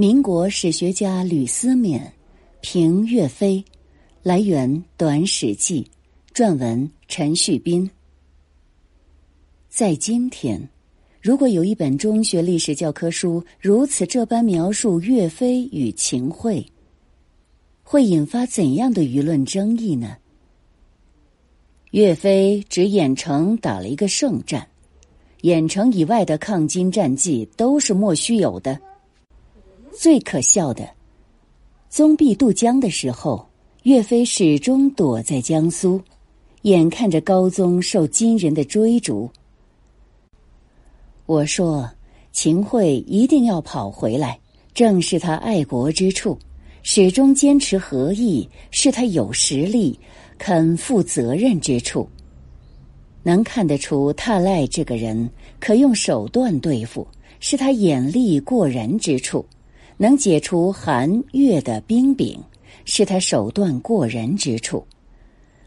民国史学家吕思勉评岳飞，来源《短史记》，撰文陈旭斌。在今天，如果有一本中学历史教科书如此这般描述岳飞与秦桧，会引发怎样的舆论争议呢？岳飞指郾城打了一个胜战，郾城以外的抗金战绩都是莫须有的。最可笑的，宗弼渡江的时候，岳飞始终躲在江苏，眼看着高宗受金人的追逐。我说，秦桧一定要跑回来，正是他爱国之处；始终坚持和议，是他有实力、肯负责任之处。能看得出，踏赖这个人可用手段对付，是他眼力过人之处。能解除韩越的兵柄，是他手段过人之处。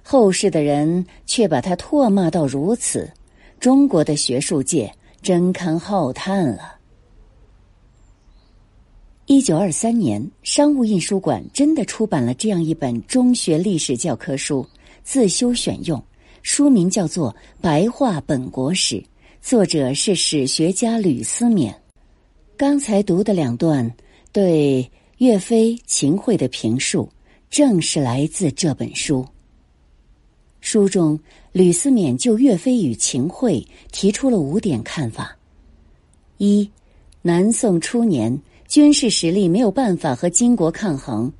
后世的人却把他唾骂到如此，中国的学术界真堪浩叹了。一九二三年，商务印书馆真的出版了这样一本中学历史教科书，自修选用，书名叫做《白话本国史》，作者是史学家吕思勉。刚才读的两段。对岳飞、秦桧的评述，正是来自这本书。书中，吕思勉就岳飞与秦桧提出了五点看法：一、南宋初年，军事实力没有办法和金国抗衡，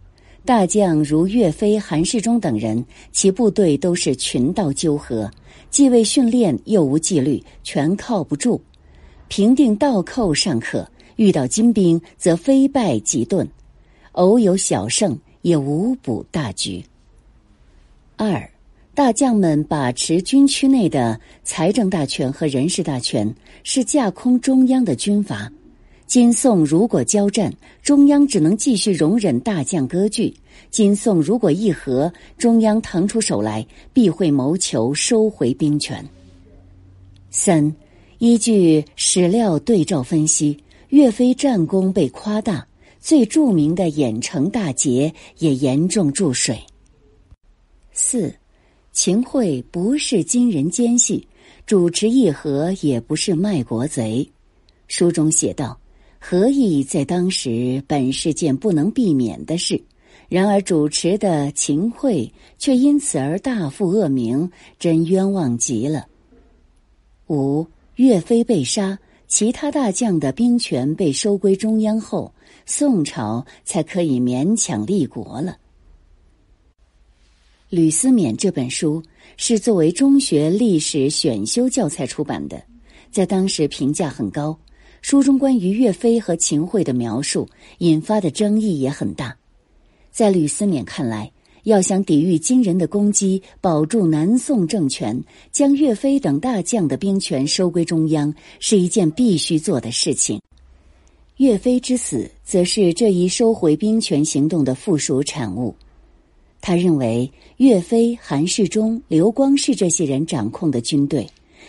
大将如岳飞、韩世忠等人，其部队都是群盗纠合，既未训练又无纪律，全靠不住。平定盗寇尚可。遇到金兵，则非败即遁；偶有小胜，也无补大局。二，大将们把持军区内的财政大权和人事大权，是架空中央的军阀。金宋如果交战，中央只能继续容忍大将割据；金宋如果议和，中央腾出手来，必会谋求收回兵权。三，依据史料对照分析。岳飞战功被夸大，最著名的郾城大捷也严重注水。四，秦桧不是金人奸细，主持议和也不是卖国贼。书中写道：“和议在当时本是件不能避免的事，然而主持的秦桧却因此而大负恶名，真冤枉极了。”五，岳飞被杀。其他大将的兵权被收归中央后，宋朝才可以勉强立国了。吕思勉这本书是作为中学历史选修教材出版的，在当时评价很高。书中关于岳飞和秦桧的描述引发的争议也很大。在吕思勉看来。要想抵御金人的攻击，保住南宋政权，将岳飞等大将的兵权收归中央，是一件必须做的事情。岳飞之死，则是这一收回兵权行动的附属产物。他认为，岳飞、韩世忠、刘光世这些人掌控的军队，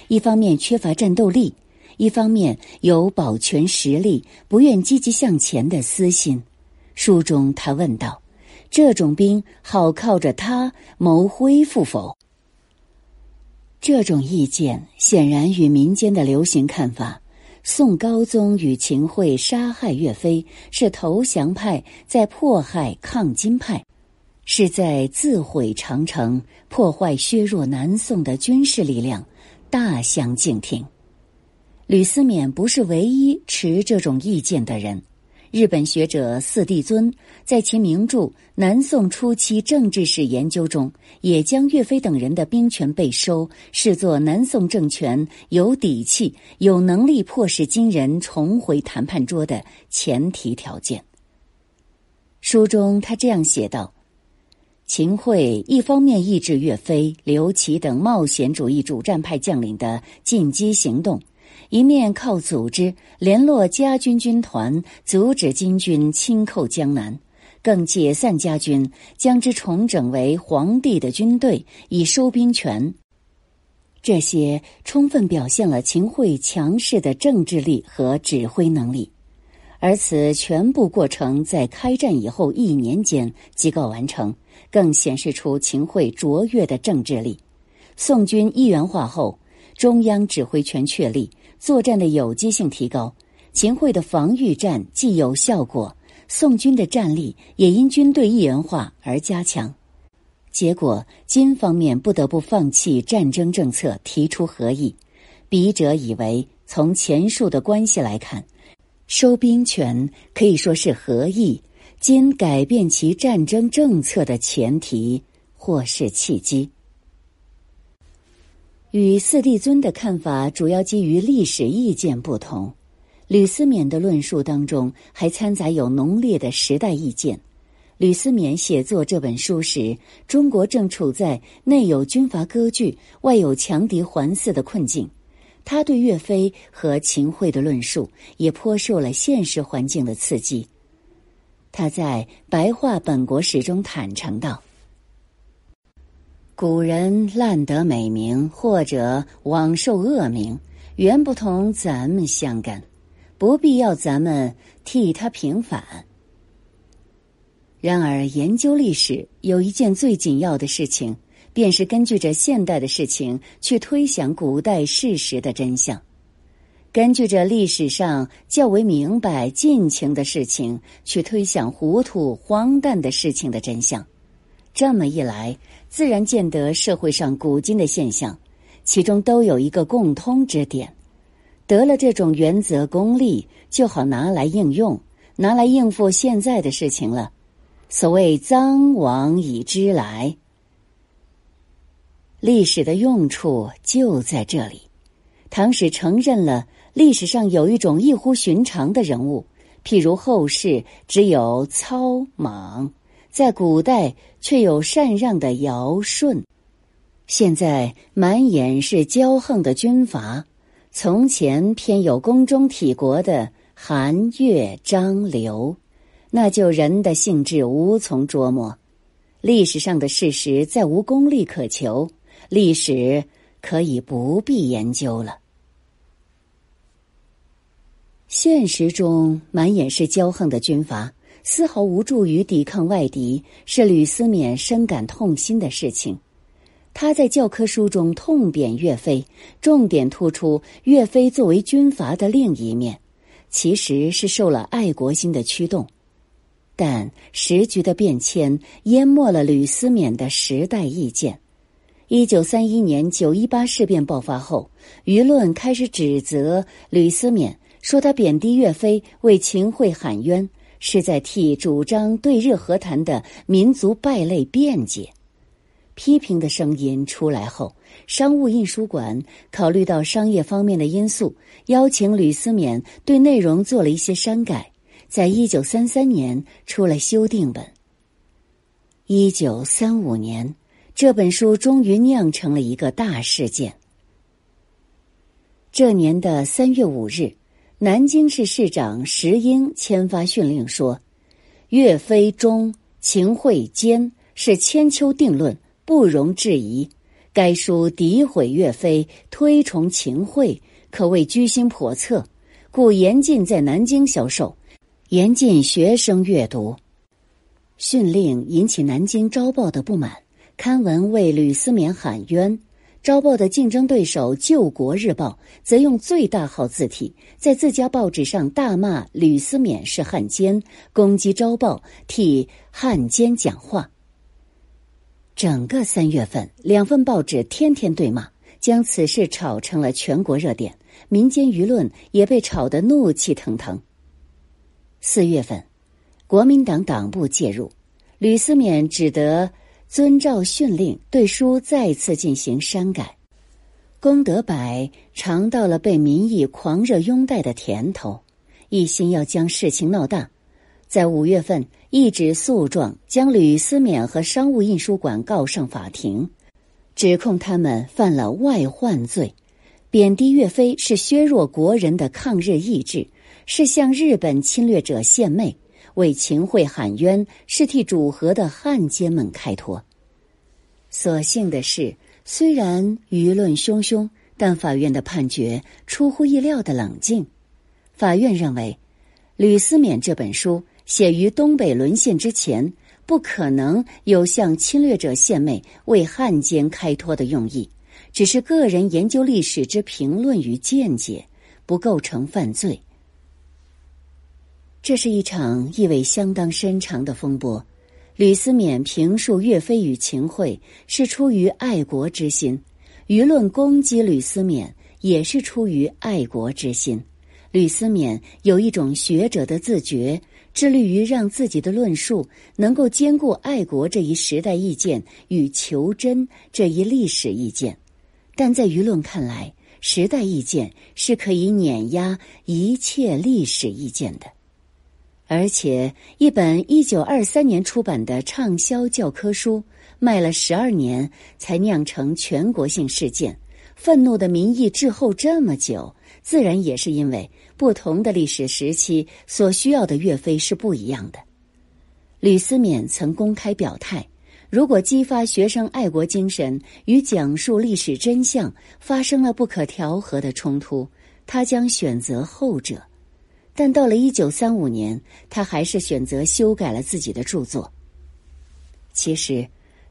一方面缺乏战斗力，一方面有保全实力、不愿积极向前的私心。书中他问道。这种兵好靠着他谋恢复否？这种意见显然与民间的流行看法——宋高宗与秦桧杀害岳飞，是投降派在迫害抗金派，是在自毁长城，破坏削弱南宋的军事力量，大相径庭。吕思勉不是唯一持这种意见的人。日本学者四地尊在其名著《南宋初期政治史研究》中，也将岳飞等人的兵权被收视作南宋政权有底气、有能力迫使金人重回谈判桌的前提条件。书中他这样写道：“秦桧一方面抑制岳飞、刘琦等冒险主义主战派将领的进击行动。”一面靠组织联络家军军团，阻止金军侵寇江南；更解散家军，将之重整为皇帝的军队，以收兵权。这些充分表现了秦桧强势的政治力和指挥能力。而此全部过程在开战以后一年间即告完成，更显示出秦桧卓越的政治力。宋军一元化后，中央指挥权确立，作战的有机性提高，秦桧的防御战既有效果，宋军的战力也因军队一元化而加强。结果，金方面不得不放弃战争政策，提出和议。笔者以为，从前述的关系来看。收兵权可以说是合议，今改变其战争政策的前提或是契机。与四帝尊的看法主要基于历史意见不同，吕思勉的论述当中还掺杂有浓烈的时代意见。吕思勉写作这本书时，中国正处在内有军阀割据、外有强敌环伺的困境。他对岳飞和秦桧的论述也颇受了现实环境的刺激。他在《白话本国史》中坦诚道：“古人烂得美名，或者枉受恶名，原不同咱们相干，不必要咱们替他平反。然而研究历史有一件最紧要的事情。”便是根据着现代的事情去推想古代事实的真相，根据着历史上较为明白尽情的事情去推想糊涂荒诞的事情的真相。这么一来，自然见得社会上古今的现象，其中都有一个共通之点。得了这种原则功力，就好拿来应用，拿来应付现在的事情了。所谓“脏往以知来”。历史的用处就在这里。唐史承认了历史上有一种异乎寻常的人物，譬如后世只有操莽，在古代却有禅让的尧舜，现在满眼是骄横的军阀，从前偏有宫中体国的韩岳张刘，那就人的性质无从捉摸。历史上的事实再无功利可求。历史可以不必研究了。现实中满眼是骄横的军阀，丝毫无助于抵抗外敌，是吕思勉深感痛心的事情。他在教科书中痛贬岳飞，重点突出岳飞作为军阀的另一面，其实是受了爱国心的驱动。但时局的变迁淹没了吕思勉的时代意见。一九三一年九一八事变爆发后，舆论开始指责吕思勉，说他贬低岳飞，为秦桧喊冤，是在替主张对日和谈的民族败类辩解。批评的声音出来后，商务印书馆考虑到商业方面的因素，邀请吕思勉对内容做了一些删改，在一九三三年出了修订本。一九三五年。这本书终于酿成了一个大事件。这年的三月五日，南京市市长石英签发训令说：“岳飞忠，秦桧奸，是千秋定论，不容置疑。该书诋毁岳飞，推崇秦桧，可谓居心叵测，故严禁在南京销售，严禁学生阅读。”训令引起南京《朝报》的不满。刊文为吕思勉喊冤，朝报的竞争对手《救国日报》则用最大号字体在自家报纸上大骂吕思勉是汉奸，攻击朝报替汉奸讲话。整个三月份，两份报纸天天对骂，将此事炒成了全国热点，民间舆论也被炒得怒气腾腾。四月份，国民党党部介入，吕思勉只得。遵照训令，对书再次进行删改。龚德柏尝到了被民意狂热拥戴的甜头，一心要将事情闹大，在五月份一纸诉状将吕思勉和商务印书馆告上法庭，指控他们犯了外患罪，贬低岳飞是削弱国人的抗日意志，是向日本侵略者献媚。为秦桧喊冤，是替主和的汉奸们开脱。所幸的是，虽然舆论汹汹，但法院的判决出乎意料的冷静。法院认为，吕思勉这本书写于东北沦陷之前，不可能有向侵略者献媚、为汉奸开脱的用意，只是个人研究历史之评论与见解，不构成犯罪。这是一场意味相当深长的风波。吕思勉评述岳飞与秦桧是出于爱国之心，舆论攻击吕思勉也是出于爱国之心。吕思勉有一种学者的自觉，致力于让自己的论述能够兼顾爱国这一时代意见与求真这一历史意见，但在舆论看来，时代意见是可以碾压一切历史意见的。而且，一本一九二三年出版的畅销教科书，卖了十二年才酿成全国性事件，愤怒的民意滞后这么久，自然也是因为不同的历史时期所需要的岳飞是不一样的。吕思勉曾公开表态，如果激发学生爱国精神与讲述历史真相发生了不可调和的冲突，他将选择后者。但到了一九三五年，他还是选择修改了自己的著作。其实，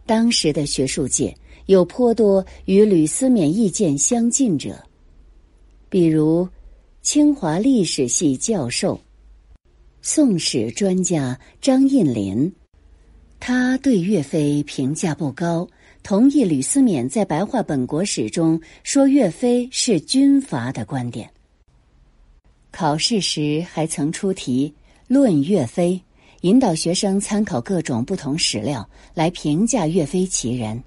当时的学术界有颇多与吕思勉意见相近者，比如清华历史系教授、宋史专家张印林，他对岳飞评价不高，同意吕思勉在白话本国史中说岳飞是军阀的观点。考试时还曾出题论岳飞，引导学生参考各种不同史料来评价岳飞其人。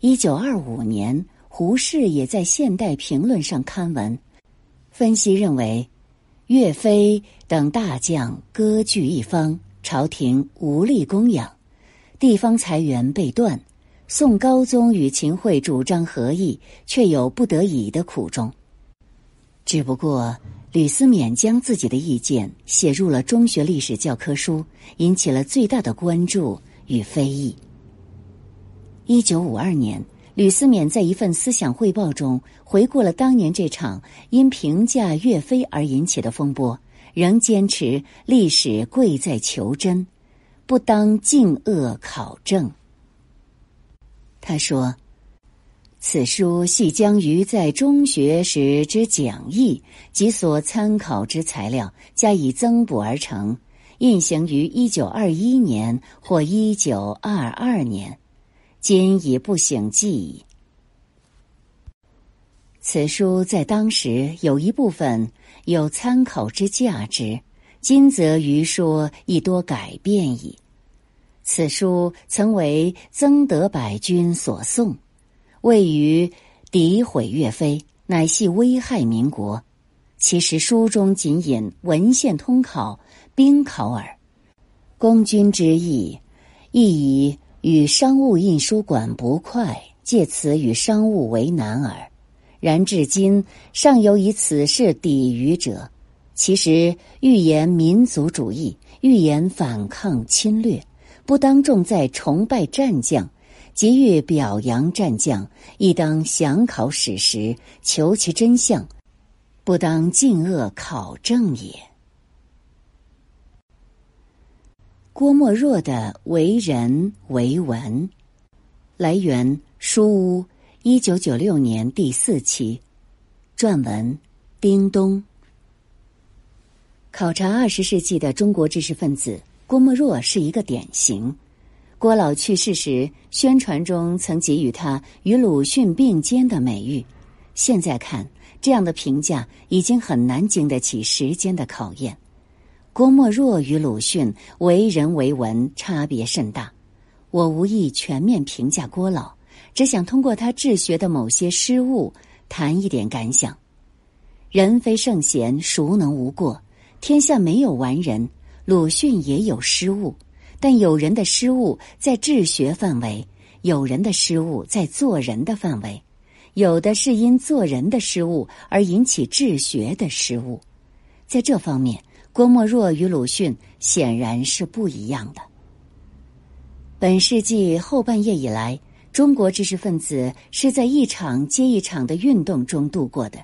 一九二五年，胡适也在《现代评论》上刊文，分析认为，岳飞等大将割据一方，朝廷无力供养，地方财源被断。宋高宗与秦桧主张和议，却有不得已的苦衷。只不过。吕思勉将自己的意见写入了中学历史教科书，引起了最大的关注与非议。一九五二年，吕思勉在一份思想汇报中回顾了当年这场因评价岳飞而引起的风波，仍坚持历史贵在求真，不当尽恶考证。他说。此书系将于在中学时之讲义及所参考之材料加以增补而成，印行于一九二一年或一九二二年，今已不省记矣。此书在当时有一部分有参考之价值，今则余说亦多改变矣。此书曾为曾德百君所诵。位于诋毁岳飞，乃系危害民国。其实书中仅引文献通考、兵考耳。公君之意，亦以与商务印书馆不快，借此与商务为难耳。然至今尚有以此事抵御者，其实欲言民族主义，欲言反抗侵略，不当重在崇拜战将。急欲表扬战将，亦当详考史实，求其真相，不当尽恶考证也。郭沫若的为人为文，来源书屋，一九九六年第四期，撰文丁东。考察二十世纪的中国知识分子，郭沫若是一个典型。郭老去世时，宣传中曾给予他与鲁迅并肩的美誉。现在看，这样的评价已经很难经得起时间的考验。郭沫若与鲁迅为人为文差别甚大。我无意全面评价郭老，只想通过他治学的某些失误谈一点感想。人非圣贤，孰能无过？天下没有完人，鲁迅也有失误。但有人的失误在治学范围，有人的失误在做人的范围，有的是因做人的失误而引起治学的失误。在这方面，郭沫若与鲁迅显然是不一样的。本世纪后半叶以来，中国知识分子是在一场接一场的运动中度过的。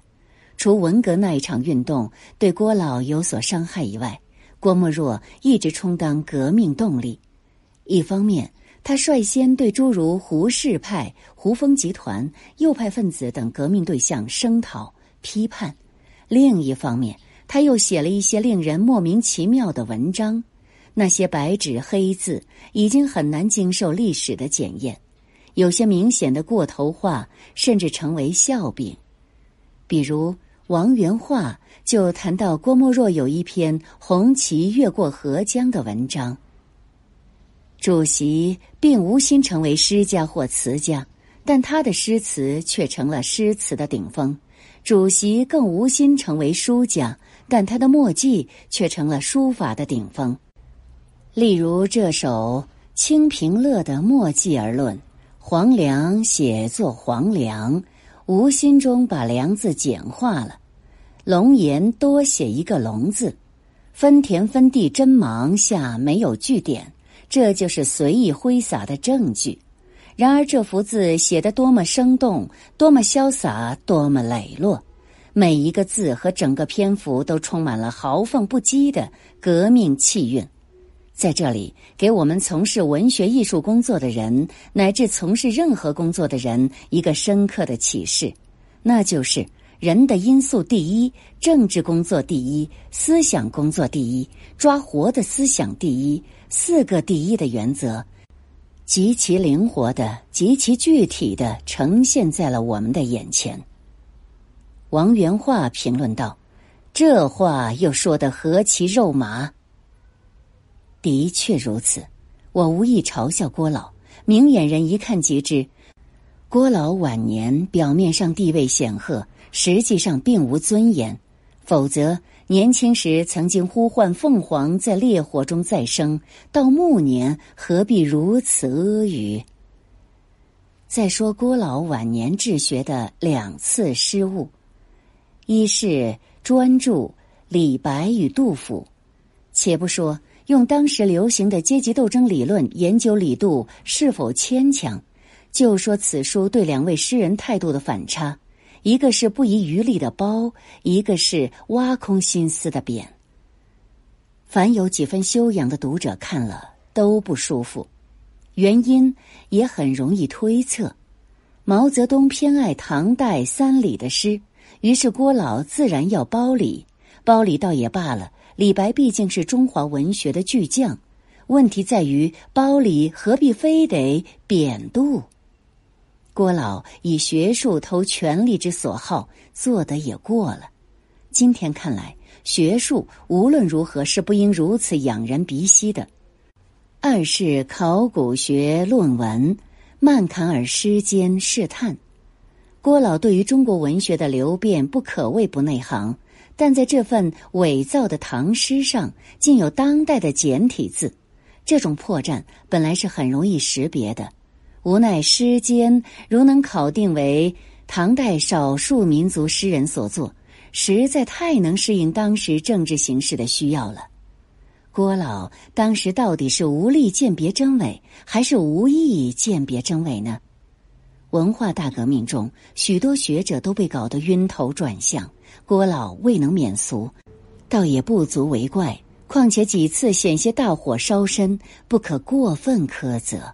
除文革那一场运动对郭老有所伤害以外，郭沫若一直充当革命动力。一方面，他率先对诸如胡适派、胡风集团、右派分子等革命对象声讨、批判；另一方面，他又写了一些令人莫名其妙的文章，那些白纸黑字已经很难经受历史的检验，有些明显的过头话，甚至成为笑柄。比如王元化就谈到郭沫若有一篇《红旗越过河江》的文章。主席并无心成为诗家或词家，但他的诗词却成了诗词的顶峰；主席更无心成为书家，但他的墨迹却成了书法的顶峰。例如这首《清平乐》的墨迹而论，黄粱写作黄粱，无心中把“梁”字简化了；龙颜多写一个“龙”字，分田分地真忙下没有句点。这就是随意挥洒的证据。然而，这幅字写得多么生动，多么潇洒，多么磊落，每一个字和整个篇幅都充满了豪放不羁的革命气韵。在这里，给我们从事文学艺术工作的人，乃至从事任何工作的人一个深刻的启示，那就是人的因素第一，政治工作第一，思想工作第一，抓活的思想第一。四个第一的原则，极其灵活的、极其具体的呈现在了我们的眼前。王元化评论道：“这话又说得何其肉麻！”的确如此，我无意嘲笑郭老，明眼人一看即知，郭老晚年表面上地位显赫，实际上并无尊严，否则。年轻时曾经呼唤凤凰在烈火中再生，到暮年何必如此阿谀？再说郭老晚年治学的两次失误，一是专注李白与杜甫。且不说用当时流行的阶级斗争理论研究李杜是否牵强，就说此书对两位诗人态度的反差。一个是不遗余力的褒，一个是挖空心思的贬。凡有几分修养的读者看了都不舒服，原因也很容易推测。毛泽东偏爱唐代三李的诗，于是郭老自然要褒李。褒李倒也罢了，李白毕竟是中华文学的巨匠。问题在于褒李何必非得贬杜？郭老以学术投权力之所好，做得也过了。今天看来，学术无论如何是不应如此仰人鼻息的。二是考古学论文，曼坎尔诗间试探。郭老对于中国文学的流变不可谓不内行，但在这份伪造的唐诗上，竟有当代的简体字，这种破绽本来是很容易识别的。无奈诗笺如能考定为唐代少数民族诗人所作，实在太能适应当时政治形势的需要了。郭老当时到底是无力鉴别真伪，还是无意鉴别真伪呢？文化大革命中，许多学者都被搞得晕头转向，郭老未能免俗，倒也不足为怪。况且几次险些大火烧身，不可过分苛责。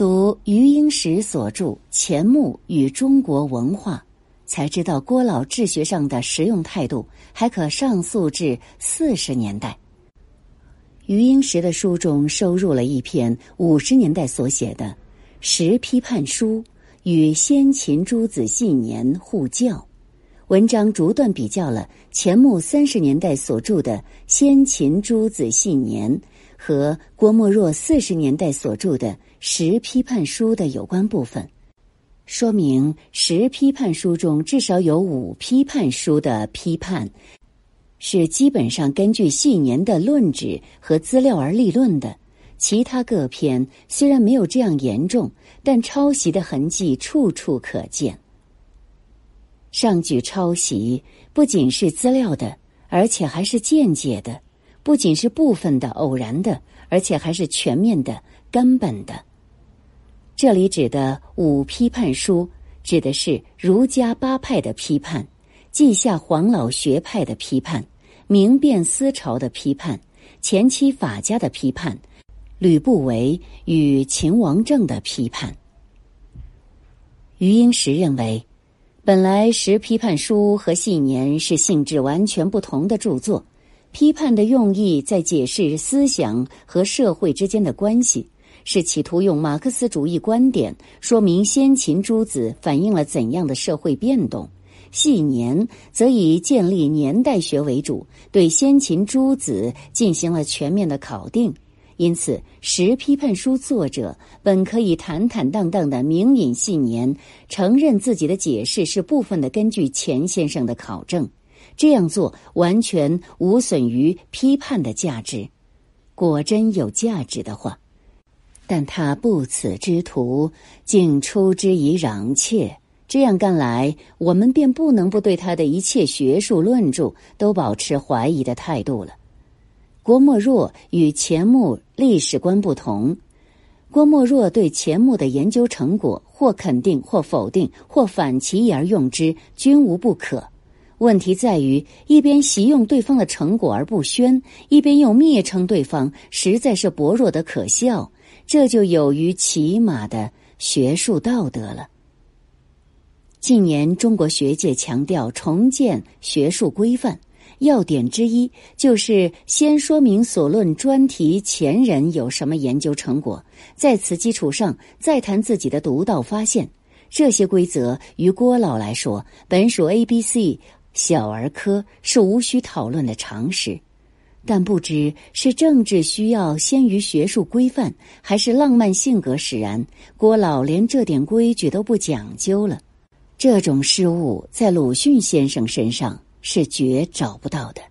读余英时所著《钱穆与中国文化》，才知道郭老治学上的实用态度还可上溯至四十年代。余英时的书中收入了一篇五十年代所写的《实批判书与先秦诸子信年互教》，文章逐段比较了钱穆三十年代所著的《先秦诸子信年》和郭沫若四十年代所著的。十批判书的有关部分，说明十批判书中至少有五批判书的批判，是基本上根据细年的论旨和资料而立论的。其他各篇虽然没有这样严重，但抄袭的痕迹处处可见。上举抄袭不仅是资料的，而且还是间接的；不仅是部分的、偶然的，而且还是全面的、根本的。这里指的五批判书，指的是儒家八派的批判，稷下黄老学派的批判，明辨思潮的批判，前期法家的批判，吕不韦与秦王政的批判。余英时认为，本来《十批判书》和《系年》是性质完全不同的著作，批判的用意在解释思想和社会之间的关系。是企图用马克思主义观点说明先秦诸子反映了怎样的社会变动，系年则以建立年代学为主，对先秦诸子进行了全面的考定。因此，《十批判书》作者本可以坦坦荡荡的明引系年，承认自己的解释是部分的根据钱先生的考证。这样做完全无损于批判的价值。果真有价值的话。但他不此之徒，竟出之以攘窃。这样干来，我们便不能不对他的一切学术论著都保持怀疑的态度了。郭沫若与钱穆历史观不同。郭沫若对钱穆的研究成果，或肯定，或否定，或反其意而用之，均无不可。问题在于，一边习用对方的成果而不宣，一边又蔑称对方，实在是薄弱的可笑。这就有于起码的学术道德了。近年中国学界强调重建学术规范，要点之一就是先说明所论专题前人有什么研究成果，在此基础上再谈自己的独到发现。这些规则于郭老来说，本属 A、B、C 小儿科，是无需讨论的常识。但不知是政治需要先于学术规范，还是浪漫性格使然，郭老连这点规矩都不讲究了。这种失误在鲁迅先生身上是绝找不到的。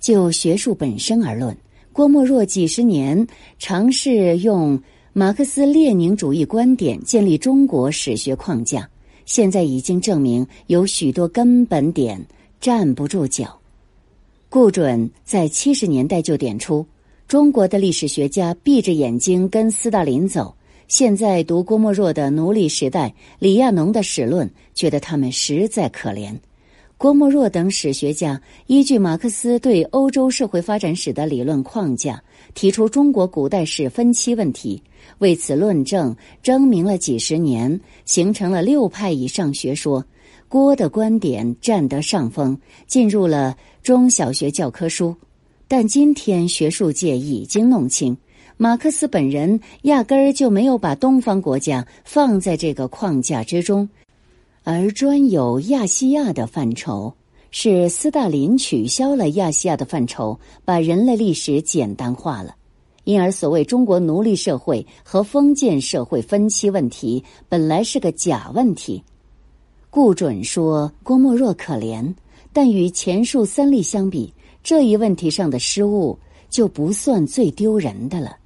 就学术本身而论，郭沫若几十年尝试用马克思列宁主义观点建立中国史学框架，现在已经证明有许多根本点站不住脚。顾准在七十年代就点出，中国的历史学家闭着眼睛跟斯大林走。现在读郭沫若的《奴隶时代》，李亚农的史论，觉得他们实在可怜。郭沫若等史学家依据马克思对欧洲社会发展史的理论框架，提出中国古代史分期问题，为此论证争鸣了几十年，形成了六派以上学说。郭的观点占得上风，进入了中小学教科书。但今天学术界已经弄清，马克思本人压根儿就没有把东方国家放在这个框架之中，而专有亚细亚的范畴。是斯大林取消了亚细亚的范畴，把人类历史简单化了。因而，所谓中国奴隶社会和封建社会分期问题，本来是个假问题。顾准说郭沫若可怜，但与前述三例相比，这一问题上的失误就不算最丢人的了。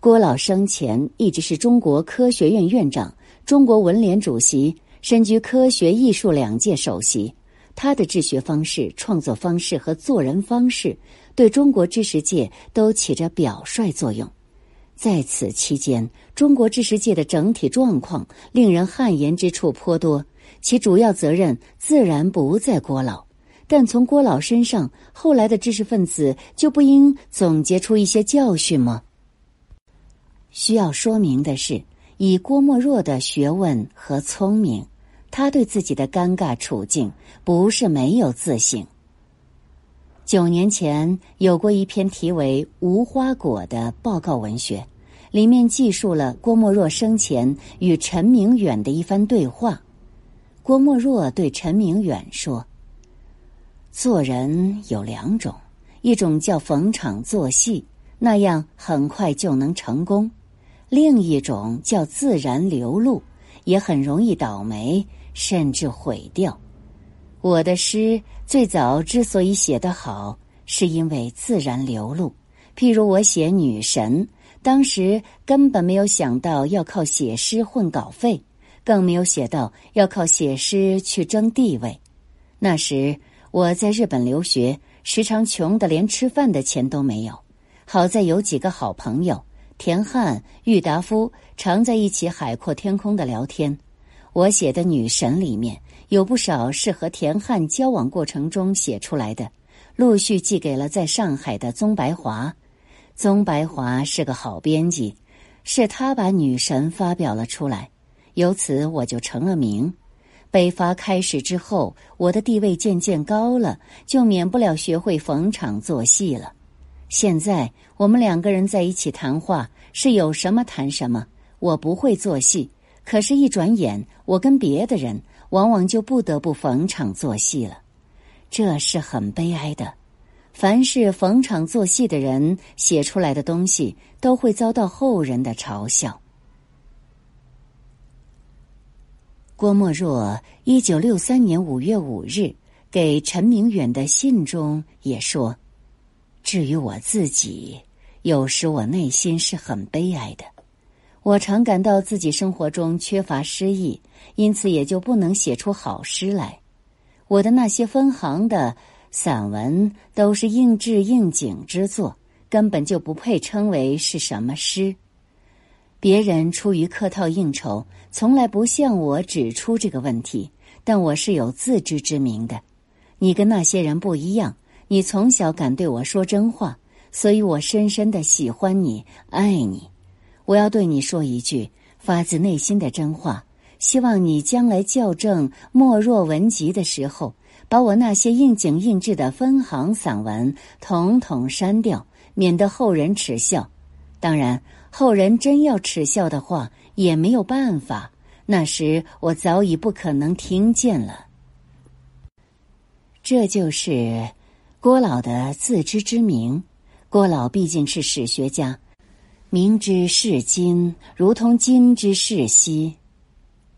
郭老生前一直是中国科学院院长、中国文联主席，身居科学艺术两届首席。他的治学方式、创作方式和做人方式，对中国知识界都起着表率作用。在此期间，中国知识界的整体状况令人汗颜之处颇多，其主要责任自然不在郭老。但从郭老身上，后来的知识分子就不应总结出一些教训吗？需要说明的是，以郭沫若的学问和聪明，他对自己的尴尬处境不是没有自省。九年前有过一篇题为《无花果》的报告文学，里面记述了郭沫若生前与陈明远的一番对话。郭沫若对陈明远说：“做人有两种，一种叫逢场作戏，那样很快就能成功；另一种叫自然流露，也很容易倒霉，甚至毁掉。”我的诗最早之所以写得好，是因为自然流露。譬如我写女神，当时根本没有想到要靠写诗混稿费，更没有写到要靠写诗去争地位。那时我在日本留学，时常穷得连吃饭的钱都没有。好在有几个好朋友，田汉、郁达夫，常在一起海阔天空的聊天。我写的女神里面。有不少是和田汉交往过程中写出来的，陆续寄给了在上海的宗白华。宗白华是个好编辑，是他把《女神》发表了出来，由此我就成了名。北伐开始之后，我的地位渐渐高了，就免不了学会逢场作戏了。现在我们两个人在一起谈话，是有什么谈什么。我不会做戏，可是，一转眼，我跟别的人往往就不得不逢场作戏了，这是很悲哀的。凡是逢场作戏的人写出来的东西，都会遭到后人的嘲笑。郭沫若一九六三年五月五日给陈明远的信中也说。至于我自己，有时我内心是很悲哀的。我常感到自己生活中缺乏诗意，因此也就不能写出好诗来。我的那些分行的散文都是应制应景之作，根本就不配称为是什么诗。别人出于客套应酬，从来不向我指出这个问题，但我是有自知之明的。你跟那些人不一样。你从小敢对我说真话，所以我深深的喜欢你，爱你。我要对你说一句发自内心的真话，希望你将来校正《莫若文集》的时候，把我那些应景应制的分行散文统统删掉，免得后人耻笑。当然，后人真要耻笑的话，也没有办法。那时我早已不可能听见了。这就是。郭老的自知之明，郭老毕竟是史学家，明知是今如同今之是昔，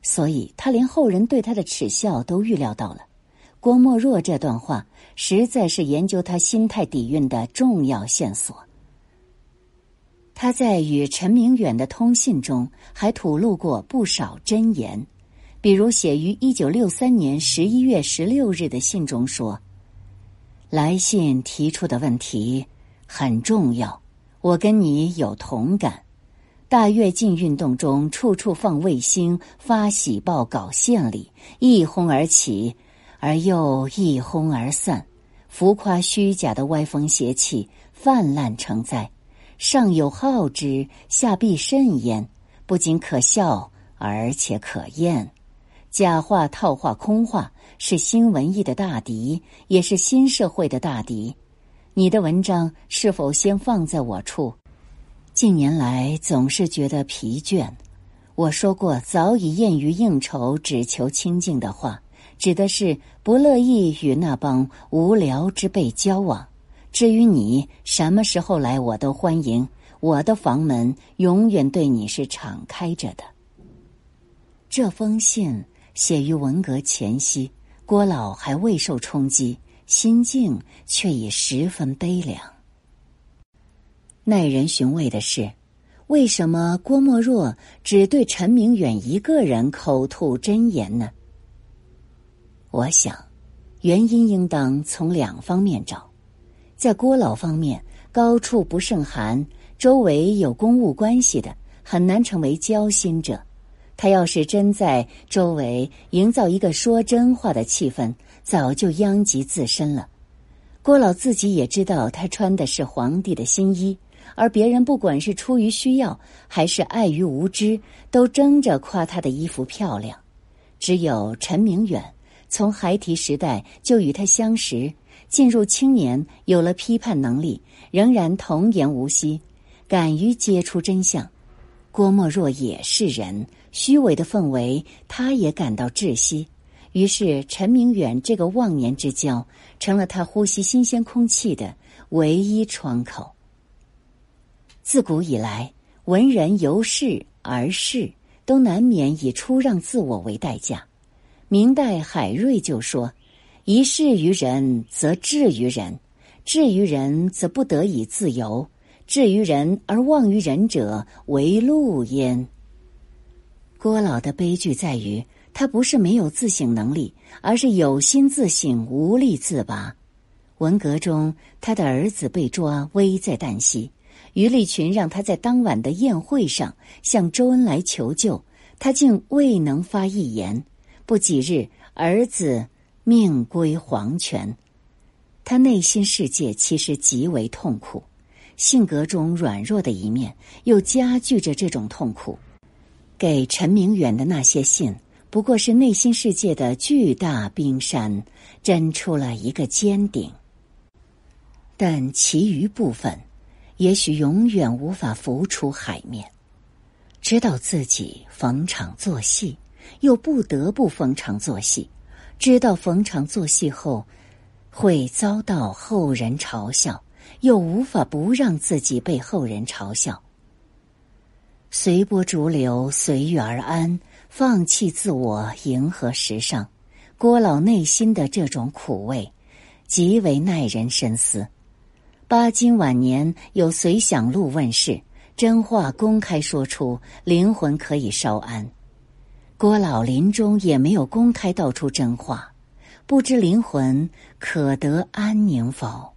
所以他连后人对他的耻笑都预料到了。郭沫若这段话实在是研究他心态底蕴的重要线索。他在与陈明远的通信中还吐露过不少真言，比如写于一九六三年十一月十六日的信中说。来信提出的问题很重要，我跟你有同感。大跃进运动中，处处放卫星、发喜报、搞献礼，一哄而起，而又一哄而散，浮夸虚假的歪风邪气泛滥成灾，上有好之，下必甚焉，不仅可笑，而且可厌。假话、套话、空话是新文艺的大敌，也是新社会的大敌。你的文章是否先放在我处？近年来总是觉得疲倦。我说过早已厌于应酬，只求清静的话，指的是不乐意与那帮无聊之辈交往。至于你什么时候来，我都欢迎。我的房门永远对你是敞开着的。这封信。写于文革前夕，郭老还未受冲击，心境却已十分悲凉。耐人寻味的是，为什么郭沫若只对陈明远一个人口吐真言呢？我想，原因应当从两方面找。在郭老方面，高处不胜寒，周围有公务关系的，很难成为交心者。他要是真在周围营造一个说真话的气氛，早就殃及自身了。郭老自己也知道，他穿的是皇帝的新衣，而别人不管是出于需要还是碍于无知，都争着夸他的衣服漂亮。只有陈明远，从孩提时代就与他相识，进入青年有了批判能力，仍然童言无息，敢于揭出真相。郭沫若也是人。虚伪的氛围，他也感到窒息。于是，陈明远这个忘年之交，成了他呼吸新鲜空气的唯一窗口。自古以来，文人由仕而仕，都难免以出让自我为代价。明代海瑞就说：“一事于人，则至于人；至于人，则不得以自由；至于人而忘于人者，为路焉。”郭老的悲剧在于，他不是没有自省能力，而是有心自省，无力自拔。文革中，他的儿子被抓，危在旦夕。于立群让他在当晚的宴会上向周恩来求救，他竟未能发一言。不几日，儿子命归黄泉。他内心世界其实极为痛苦，性格中软弱的一面又加剧着这种痛苦。给陈明远的那些信，不过是内心世界的巨大冰山，震出了一个尖顶。但其余部分，也许永远无法浮出海面。知道自己逢场作戏，又不得不逢场作戏；知道逢场作戏后会遭到后人嘲笑，又无法不让自己被后人嘲笑。随波逐流，随遇而安，放弃自我，迎合时尚。郭老内心的这种苦味，极为耐人深思。巴金晚年有《随想录》问世。真话公开说出，灵魂可以稍安。郭老临终也没有公开道出真话，不知灵魂可得安宁否？